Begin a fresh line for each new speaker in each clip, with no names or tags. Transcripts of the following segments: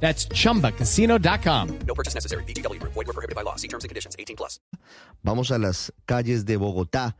That's chumbacasino.com.
No purchase necessary. BGW. Void were prohibited by law. See terms and conditions. 18 plus.
Vamos a las calles de Bogotá.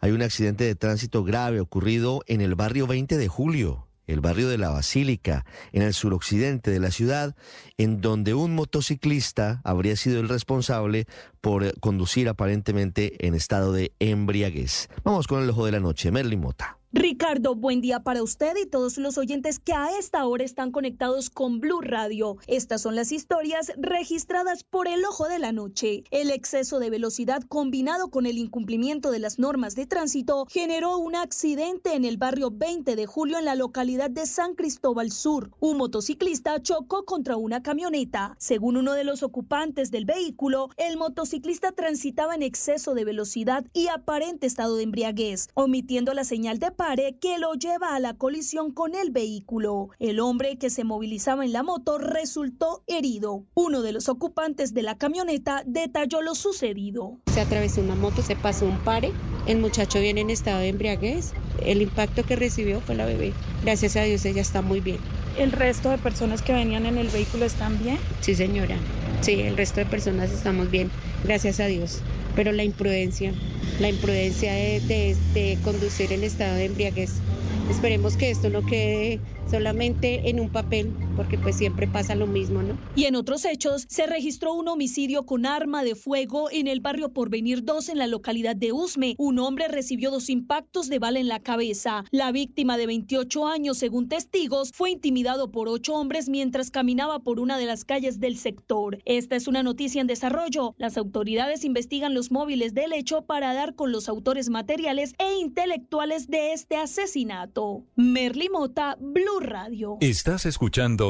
Hay un accidente de tránsito grave ocurrido en el barrio 20 de julio, el barrio de la Basílica, en el suroccidente de la ciudad, en donde un motociclista habría sido el responsable por eh, conducir aparentemente en estado de embriaguez. Vamos con el ojo de la noche, Merlin Mota.
Ricardo, buen día para usted y todos los oyentes que a esta hora están conectados con Blue Radio. Estas son las historias registradas por el ojo de la noche. El exceso de velocidad combinado con el incumplimiento de las normas de tránsito generó un accidente en el barrio 20 de julio en la localidad de San Cristóbal Sur. Un motociclista chocó contra una camioneta. Según uno de los ocupantes del vehículo, el motociclista transitaba en exceso de velocidad y aparente estado de embriaguez, omitiendo la señal de pare que lo lleva a la colisión con el vehículo. El hombre que se movilizaba en la moto resultó herido. Uno de los ocupantes de la camioneta detalló lo sucedido.
Se atravesó una moto, se pasó un pare. El muchacho viene en estado de embriaguez. El impacto que recibió fue la bebé. Gracias a Dios ella está muy bien.
¿El resto de personas que venían en el vehículo están bien?
Sí, señora. Sí, el resto de personas estamos bien. Gracias a Dios. Pero la imprudencia, la imprudencia de, conducir en estado de embriaguez. Esperemos que esto no quede solamente en un papel, porque pues siempre pasa lo mismo, ¿no?
Y en otros hechos, se registró un homicidio con arma de fuego en el barrio Porvenir 2 en la localidad de Usme. Un hombre recibió dos impactos de bala en la cabeza. La víctima de 28 años, según testigos, fue intimidado por ocho hombres mientras caminaba por una de las calles del sector. Esta es una noticia en desarrollo. Las autoridades investigan los móviles del hecho para dar con los autores materiales e intelectuales de este asesinato. Merly Mota, Blue Radio.
Estás escuchando